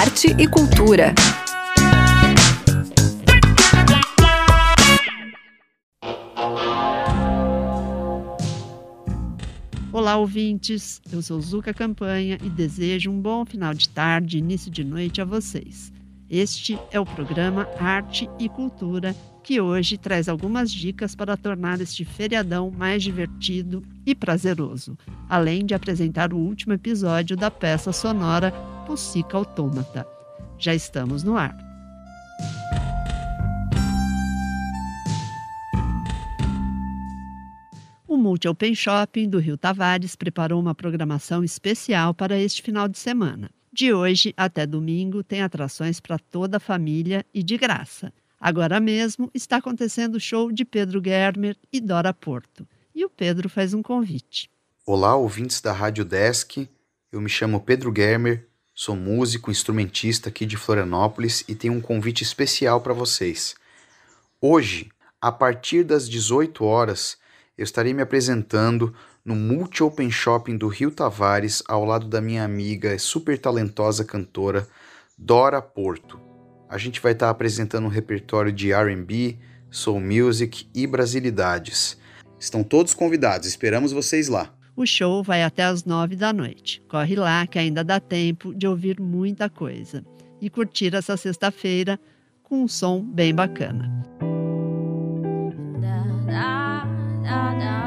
arte e cultura. Olá, ouvintes! Eu sou Zuca Campanha e desejo um bom final de tarde e início de noite a vocês. Este é o programa Arte e Cultura, que hoje traz algumas dicas para tornar este feriadão mais divertido e prazeroso, além de apresentar o último episódio da peça sonora Pussica Autômata. Já estamos no ar. O Multi Open Shopping do Rio Tavares preparou uma programação especial para este final de semana. De hoje até domingo tem atrações para toda a família e de graça. Agora mesmo está acontecendo o show de Pedro Germer e Dora Porto. E o Pedro faz um convite. Olá, ouvintes da Rádio Desk. Eu me chamo Pedro Germer, sou músico, instrumentista aqui de Florianópolis e tenho um convite especial para vocês. Hoje, a partir das 18 horas, eu estarei me apresentando no Multi Open Shopping do Rio Tavares, ao lado da minha amiga e super talentosa cantora Dora Porto. A gente vai estar apresentando um repertório de RB, soul music e brasilidades. Estão todos convidados, esperamos vocês lá. O show vai até às nove da noite. Corre lá que ainda dá tempo de ouvir muita coisa e curtir essa sexta-feira com um som bem bacana. since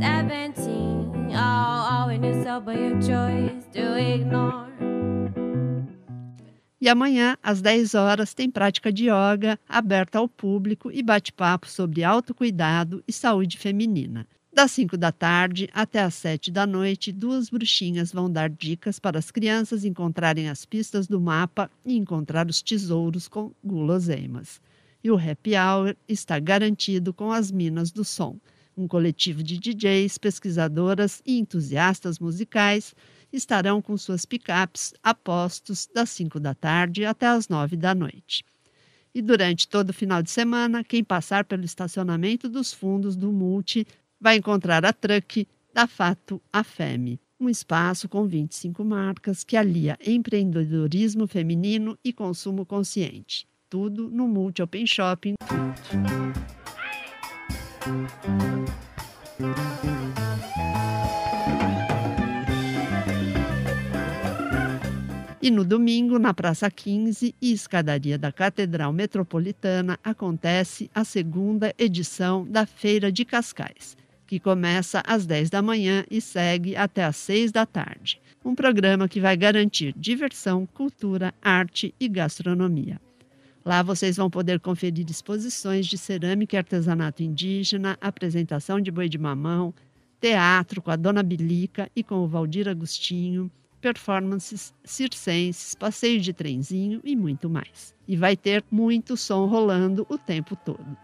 17. Oh, when you saw by your choice to ignore. E amanhã, às 10 horas, tem prática de yoga aberta ao público e bate-papo sobre autocuidado e saúde feminina. Das 5 da tarde até as 7 da noite, duas bruxinhas vão dar dicas para as crianças encontrarem as pistas do mapa e encontrar os tesouros com guloseimas. E o happy hour está garantido com as Minas do Som um coletivo de DJs, pesquisadoras e entusiastas musicais estarão com suas picapes a postos das 5 da tarde até as 9 da noite. E durante todo o final de semana, quem passar pelo estacionamento dos fundos do Multi vai encontrar a truck da Fato a um espaço com 25 marcas que alia empreendedorismo feminino e consumo consciente. Tudo no Multi Open Shopping. E no domingo, na Praça 15 e escadaria da Catedral Metropolitana, acontece a segunda edição da Feira de Cascais, que começa às 10 da manhã e segue até às 6 da tarde. Um programa que vai garantir diversão, cultura, arte e gastronomia. Lá vocês vão poder conferir exposições de cerâmica e artesanato indígena, apresentação de boi de mamão, teatro com a Dona Bilica e com o Valdir Agostinho, performances circenses, passeio de trenzinho e muito mais. E vai ter muito som rolando o tempo todo.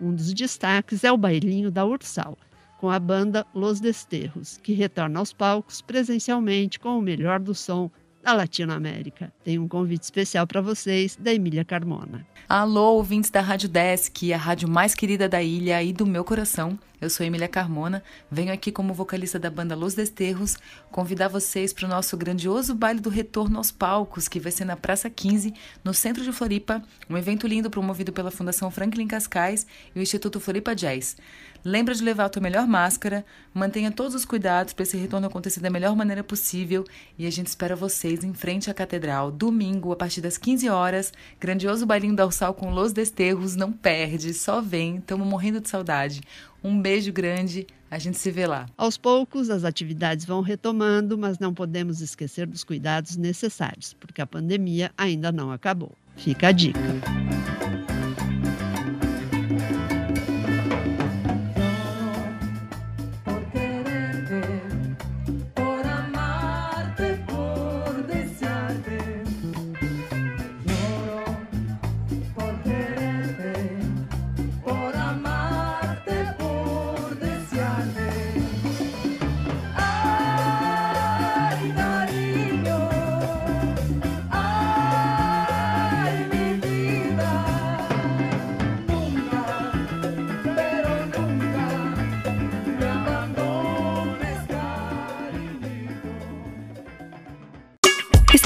Um dos destaques é o bailinho da Ursal, com a banda Los Desterros, que retorna aos palcos presencialmente com o melhor do som da Latinoamérica. Tem um convite especial para vocês da Emília Carmona. Alô, ouvintes da Rádio Desk, a rádio mais querida da ilha e do meu coração. Eu sou Emília Carmona, venho aqui como vocalista da banda Los Desterros convidar vocês para o nosso grandioso baile do retorno aos palcos, que vai ser na Praça 15, no centro de Floripa, um evento lindo promovido pela Fundação Franklin Cascais e o Instituto Floripa Jazz. Lembra de levar a tua melhor máscara, mantenha todos os cuidados para esse retorno acontecer da melhor maneira possível e a gente espera vocês em frente à Catedral, domingo, a partir das 15 horas. Grandioso bailinho da Ursal com Los Desterros, não perde, só vem, estamos morrendo de saudade. Um beijo grande, a gente se vê lá. Aos poucos, as atividades vão retomando, mas não podemos esquecer dos cuidados necessários, porque a pandemia ainda não acabou. Fica a dica.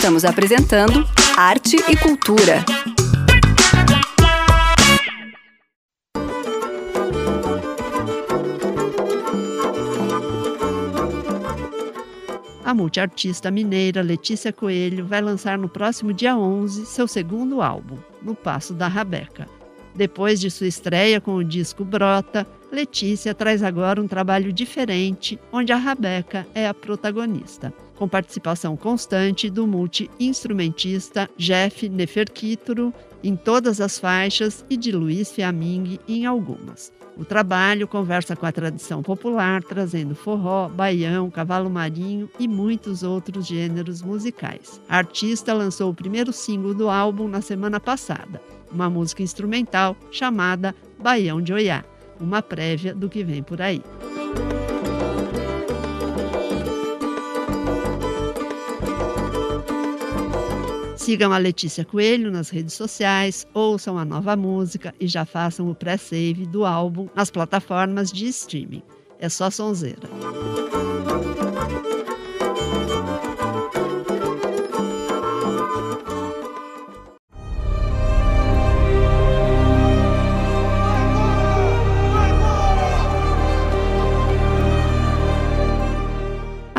Estamos apresentando Arte e Cultura. A multiartista mineira Letícia Coelho vai lançar no próximo dia 11 seu segundo álbum, No Passo da Rabeca. Depois de sua estreia com o disco Brota, Letícia traz agora um trabalho diferente, onde a Rabeca é a protagonista, com participação constante do multi-instrumentista Jeff Neferkituro em todas as faixas e de Luiz Fiaming em algumas. O trabalho conversa com a tradição popular, trazendo forró, baião, cavalo marinho e muitos outros gêneros musicais. A artista lançou o primeiro single do álbum na semana passada, uma música instrumental chamada Baião de Oiá, uma prévia do que vem por aí. Sigam a Letícia Coelho nas redes sociais, ouçam a nova música e já façam o pré-save do álbum nas plataformas de streaming. É só sonzeira.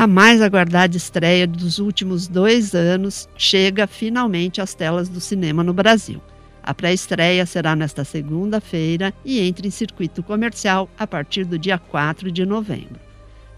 A mais aguardada estreia dos últimos dois anos chega finalmente às telas do cinema no Brasil. A pré-estreia será nesta segunda-feira e entra em circuito comercial a partir do dia 4 de novembro.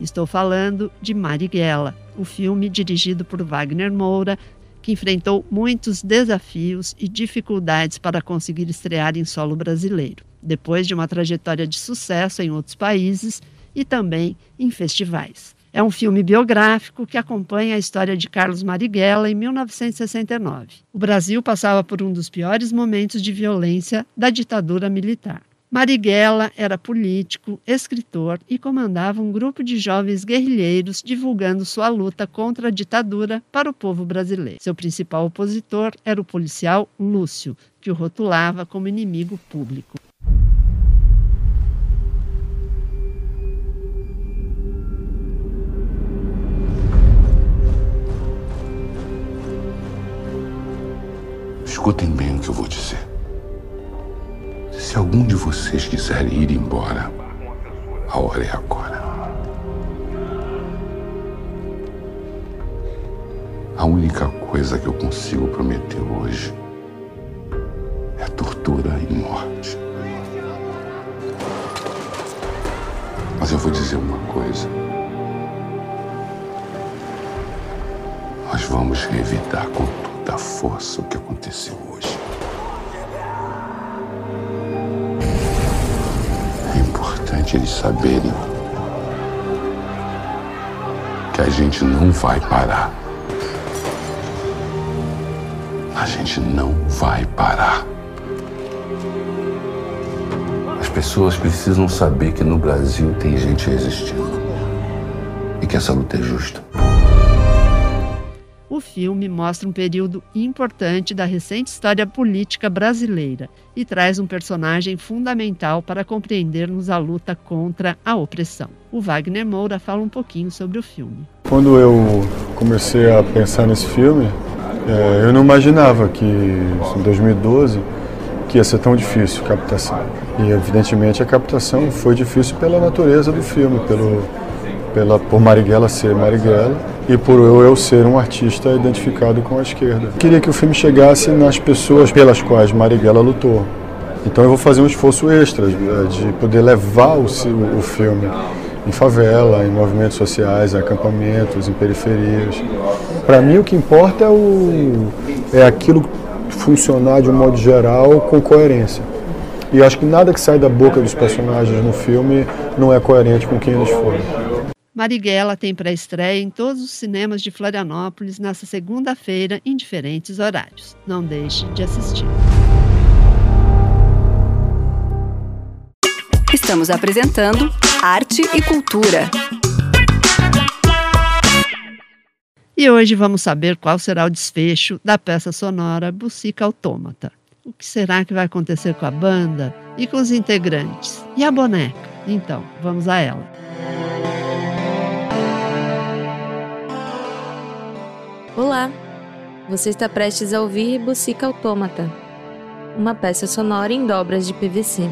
Estou falando de Marighella, o filme dirigido por Wagner Moura, que enfrentou muitos desafios e dificuldades para conseguir estrear em solo brasileiro, depois de uma trajetória de sucesso em outros países e também em festivais. É um filme biográfico que acompanha a história de Carlos Marighella em 1969. O Brasil passava por um dos piores momentos de violência da ditadura militar. Marighella era político, escritor e comandava um grupo de jovens guerrilheiros divulgando sua luta contra a ditadura para o povo brasileiro. Seu principal opositor era o policial Lúcio, que o rotulava como inimigo público. Escutem bem o que eu vou dizer. Se algum de vocês quiser ir embora, a hora é agora. A única coisa que eu consigo prometer hoje é tortura e morte. Mas eu vou dizer uma coisa. Nós vamos revidar com tudo da força o que aconteceu hoje. É importante eles saberem que a gente não vai parar. A gente não vai parar. As pessoas precisam saber que no Brasil tem gente resistindo e que essa luta é justa filme mostra um período importante da recente história política brasileira e traz um personagem fundamental para compreendermos a luta contra a opressão. O Wagner Moura fala um pouquinho sobre o filme. Quando eu comecei a pensar nesse filme, é, eu não imaginava que em 2012 que ia ser tão difícil a captação. E evidentemente a captação foi difícil pela natureza do filme, pelo pela, por Marighella ser Marighella e por eu, ser um artista identificado com a esquerda. Queria que o filme chegasse nas pessoas pelas quais Marighella lutou. Então eu vou fazer um esforço extra de, de poder levar o, o filme em favela, em movimentos sociais, em acampamentos, em periferias. Para mim o que importa é, o, é aquilo funcionar de um modo geral com coerência. E acho que nada que sai da boca dos personagens no filme não é coerente com quem eles foram. Marighella tem pré-estreia em todos os cinemas de Florianópolis nesta segunda-feira, em diferentes horários. Não deixe de assistir. Estamos apresentando Arte e Cultura. E hoje vamos saber qual será o desfecho da peça sonora Bucica Autômata. O que será que vai acontecer com a banda e com os integrantes? E a boneca? Então, vamos a ela. Olá! Você está prestes a ouvir Bucica Autômata, uma peça sonora em dobras de PVC.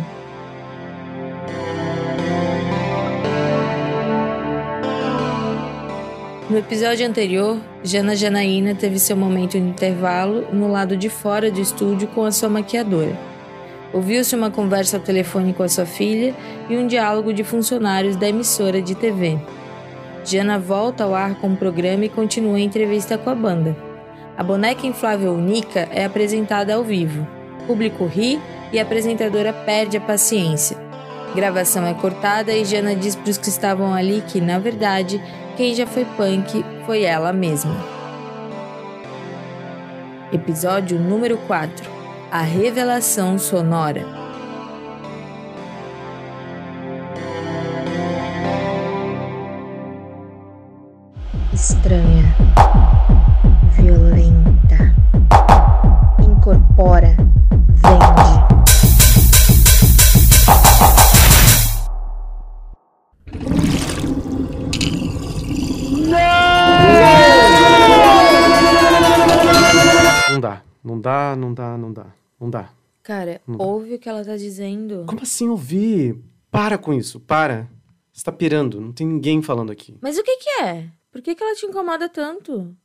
No episódio anterior, Jana Janaína teve seu momento de intervalo no lado de fora do estúdio com a sua maquiadora. Ouviu-se uma conversa ao telefone com a sua filha e um diálogo de funcionários da emissora de TV. Jana volta ao ar com o programa e continua a entrevista com a banda. A boneca inflável Unica é apresentada ao vivo. O público ri e a apresentadora perde a paciência. Gravação é cortada e Jana diz para os que estavam ali que, na verdade, quem já foi punk foi ela mesma. Episódio número 4 A Revelação Sonora. Estranha, violenta, incorpora, vende. Não dá, não dá, não dá, não dá, não dá. Cara, Não dá. ouve o que ela tá dizendo. Como assim ouvir? Para com isso, para. Você tá pirando, não tem ninguém falando aqui. Mas o que que é? Por que que ela te incomoda tanto?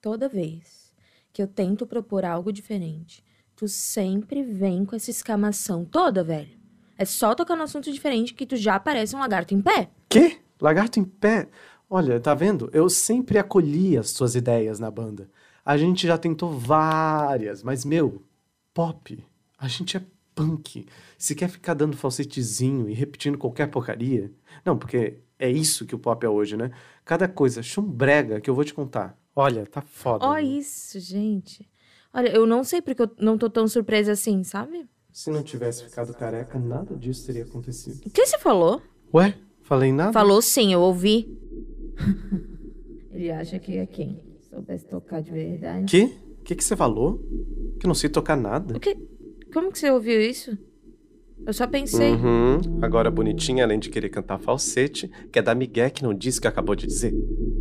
Toda vez que eu tento propor algo diferente, tu sempre vem com essa escamação toda, velho. É só tocar no assunto diferente que tu já parece um lagarto em pé. Quê? Lagarto em pé? Olha, tá vendo? Eu sempre acolhi as suas ideias na banda. A gente já tentou várias, mas meu, pop. A gente é punk. Se quer ficar dando falsetezinho e repetindo qualquer porcaria. Não, porque é isso que o pop é hoje, né? Cada coisa chumbrega que eu vou te contar. Olha, tá foda. Ó né? isso, gente. Olha, eu não sei porque eu não tô tão surpresa assim, sabe? Se não tivesse ficado careca, nada disso teria acontecido. O que você falou? Ué? Falei nada? Falou sim, eu ouvi. Ele acha que é quem? Soubesse tocar de verdade. Quê? O que, que você falou? Que eu não sei tocar nada. O que? Como que você ouviu isso? Eu só pensei. Uhum. Agora, bonitinha, além de querer cantar falsete, quer dar migué que não disse o que acabou de dizer.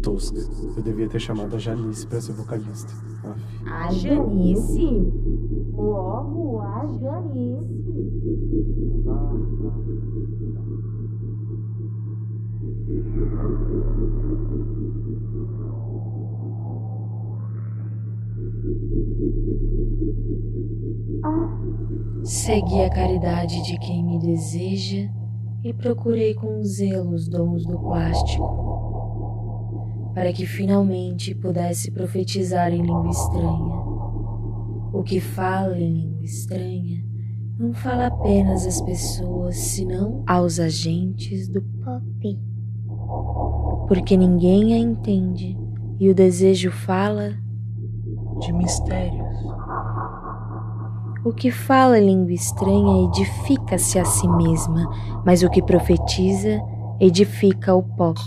Tosca. Eu devia ter chamado a Janice pra ser vocalista. Aff. A Janice? Logo, a Janice. Segui a caridade de quem me deseja e procurei com zelo os dons do plástico, para que finalmente pudesse profetizar em língua estranha. O que fala em língua estranha não fala apenas às pessoas, senão aos agentes do pop. Porque ninguém a entende e o desejo fala de mistérios. O que fala língua estranha edifica-se a si mesma, mas o que profetiza edifica o pop.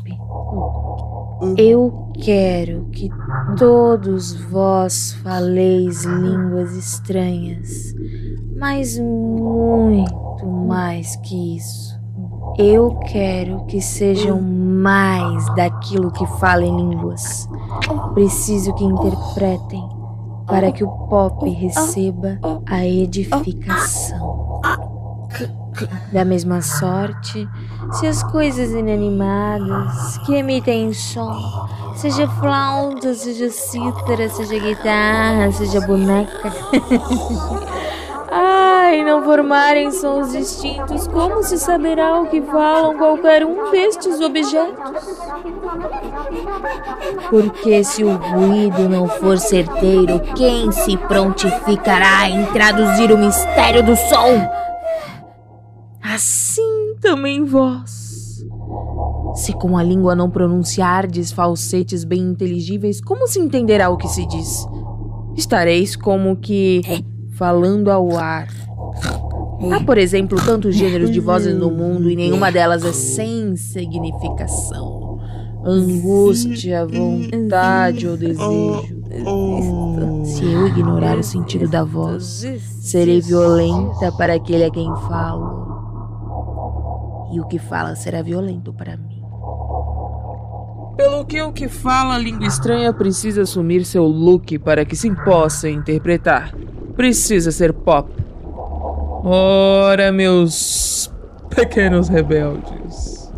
Eu quero que todos vós faleis línguas estranhas, mas muito mais que isso. Eu quero que sejam mais daquilo que falem línguas. Preciso que interpretem para que o pop receba a edificação. Da mesma sorte, se as coisas inanimadas que emitem som, seja flauta, seja cítara, seja guitarra, seja boneca, ai, não formarem sons distintos, como se saberá o que falam qualquer um destes objetos? Porque se o ruído não for certeiro, quem se prontificará em traduzir o mistério do som? Assim também vós. Se com a língua não pronunciardes falsetes bem inteligíveis, como se entenderá o que se diz? Estareis como que falando ao ar. Há, por exemplo, tantos gêneros de vozes no mundo e nenhuma delas é sem significação. Angústia, vontade ou desejo. Se eu ignorar o sentido da voz, serei violenta para aquele a quem falo. E o que fala será violento para mim. Pelo que o que fala a língua estranha precisa assumir seu look para que se possa interpretar. Precisa ser pop. Ora, meus pequenos rebeldes.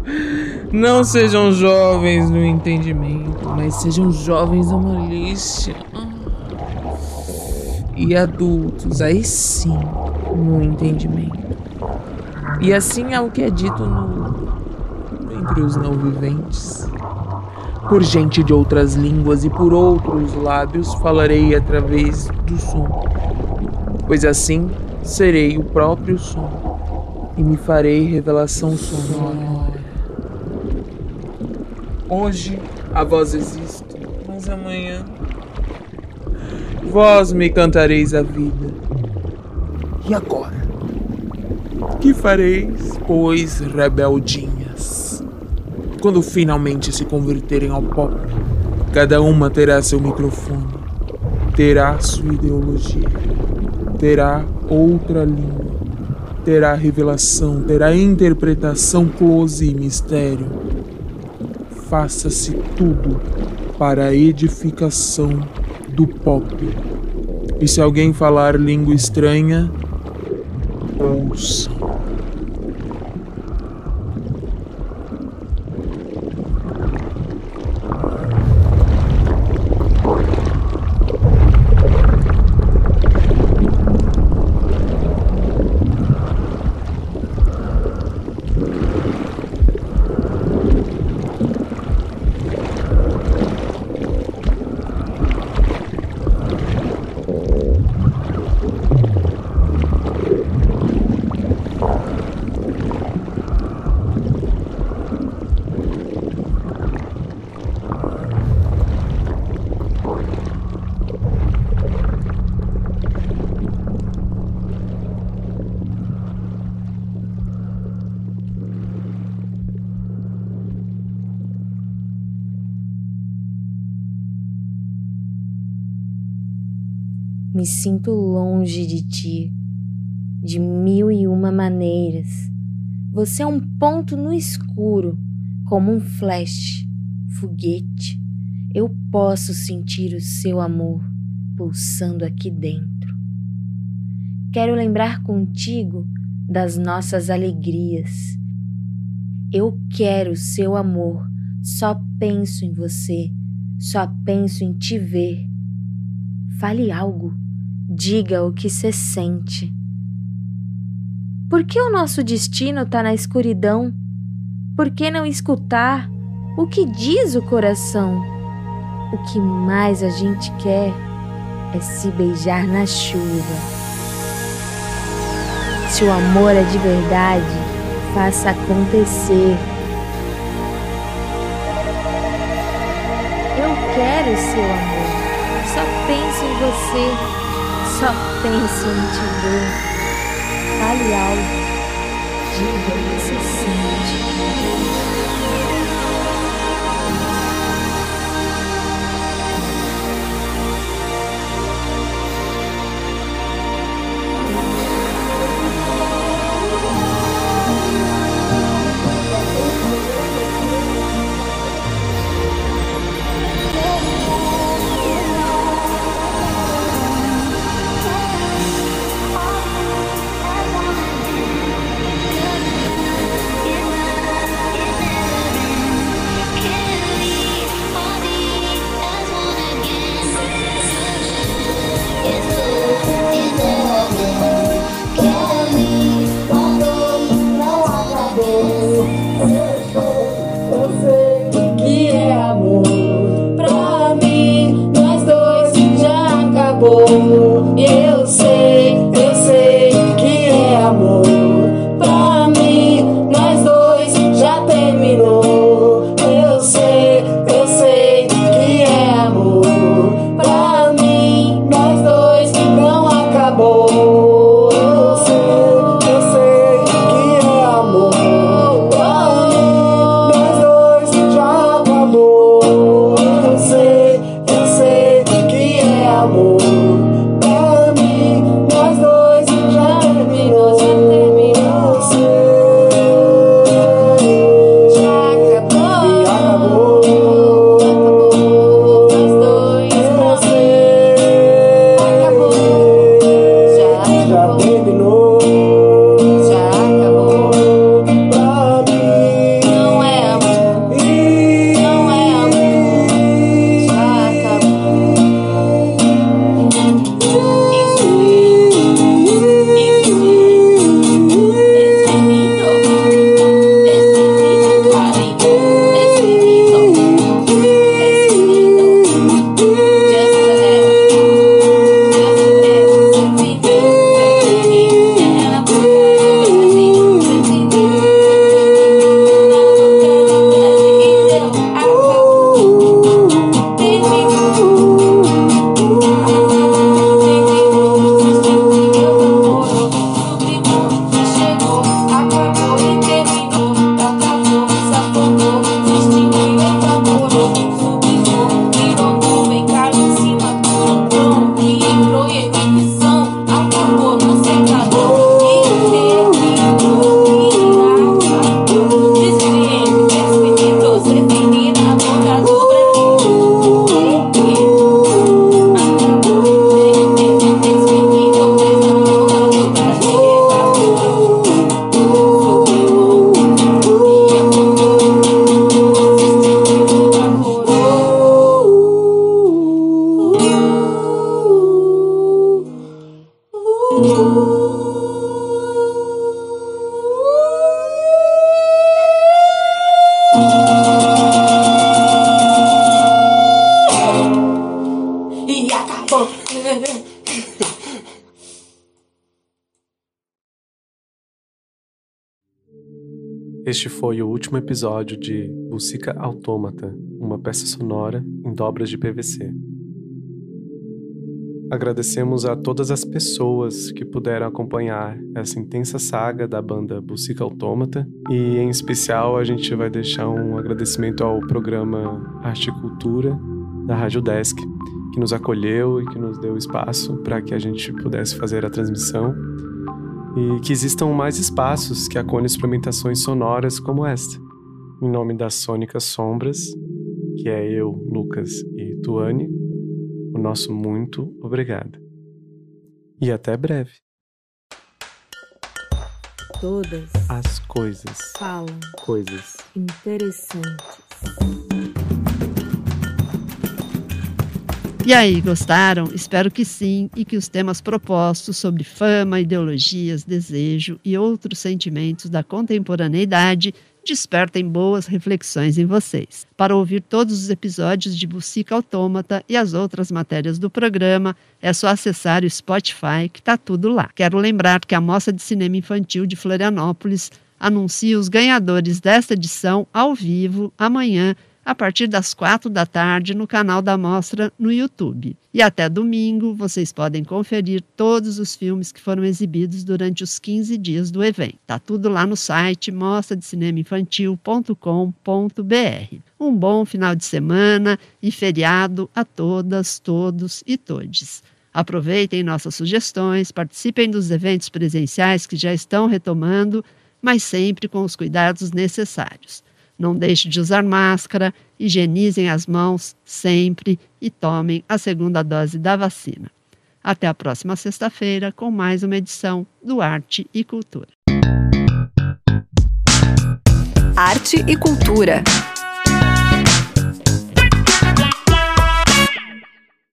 Não sejam jovens no entendimento, mas sejam jovens da malícia. E adultos, aí sim, no entendimento. E assim é o que é dito no entre os não viventes. Por gente de outras línguas e por outros lábios falarei através do som, pois assim serei o próprio som e me farei revelação sonora. Hoje a voz existe, mas amanhã vós me cantareis a vida. E agora? Que fareis, pois, rebeldinhas? Quando finalmente se converterem ao pop, cada uma terá seu microfone, terá sua ideologia, terá outra língua, terá revelação, terá interpretação, close e mistério. Faça-se tudo para a edificação do pop. E se alguém falar língua estranha, ouçam. Me sinto longe de ti, de mil e uma maneiras. Você é um ponto no escuro, como um flash, foguete. Eu posso sentir o seu amor pulsando aqui dentro. Quero lembrar contigo das nossas alegrias. Eu quero seu amor, só penso em você, só penso em te ver. Fale algo. Diga o que você sente. Por que o nosso destino está na escuridão? Por que não escutar o que diz o coração? O que mais a gente quer é se beijar na chuva. Se o amor é de verdade, faça acontecer. Eu quero seu amor, você. Só penso em te ver. Fale algo. Diga o que você sente. Este foi o último episódio de Bucica Autômata, uma peça sonora em dobras de PVC. Agradecemos a todas as pessoas que puderam acompanhar essa intensa saga da banda Bucica Autômata e, em especial, a gente vai deixar um agradecimento ao programa Arte e Cultura da Rádio Desk, que nos acolheu e que nos deu espaço para que a gente pudesse fazer a transmissão e que existam mais espaços que acolham experimentações sonoras como esta. Em nome das Sônicas Sombras, que é eu, Lucas e Tuane, o nosso muito obrigado. E até breve. Todas As coisas. falam Coisas. interessantes. E aí, gostaram? Espero que sim e que os temas propostos sobre fama, ideologias, desejo e outros sentimentos da contemporaneidade despertem boas reflexões em vocês. Para ouvir todos os episódios de Bucica Autômata e as outras matérias do programa, é só acessar o Spotify, que está tudo lá. Quero lembrar que a Mostra de Cinema Infantil de Florianópolis anuncia os ganhadores desta edição ao vivo amanhã, a partir das quatro da tarde no canal da Mostra no YouTube. E até domingo vocês podem conferir todos os filmes que foram exibidos durante os 15 dias do evento. Tá tudo lá no site mostradecinemainfantil.com.br. Um bom final de semana e feriado a todas, todos e todes. Aproveitem nossas sugestões, participem dos eventos presenciais que já estão retomando, mas sempre com os cuidados necessários. Não deixe de usar máscara, higienizem as mãos sempre e tomem a segunda dose da vacina. Até a próxima sexta-feira com mais uma edição do Arte e Cultura. Arte e Cultura.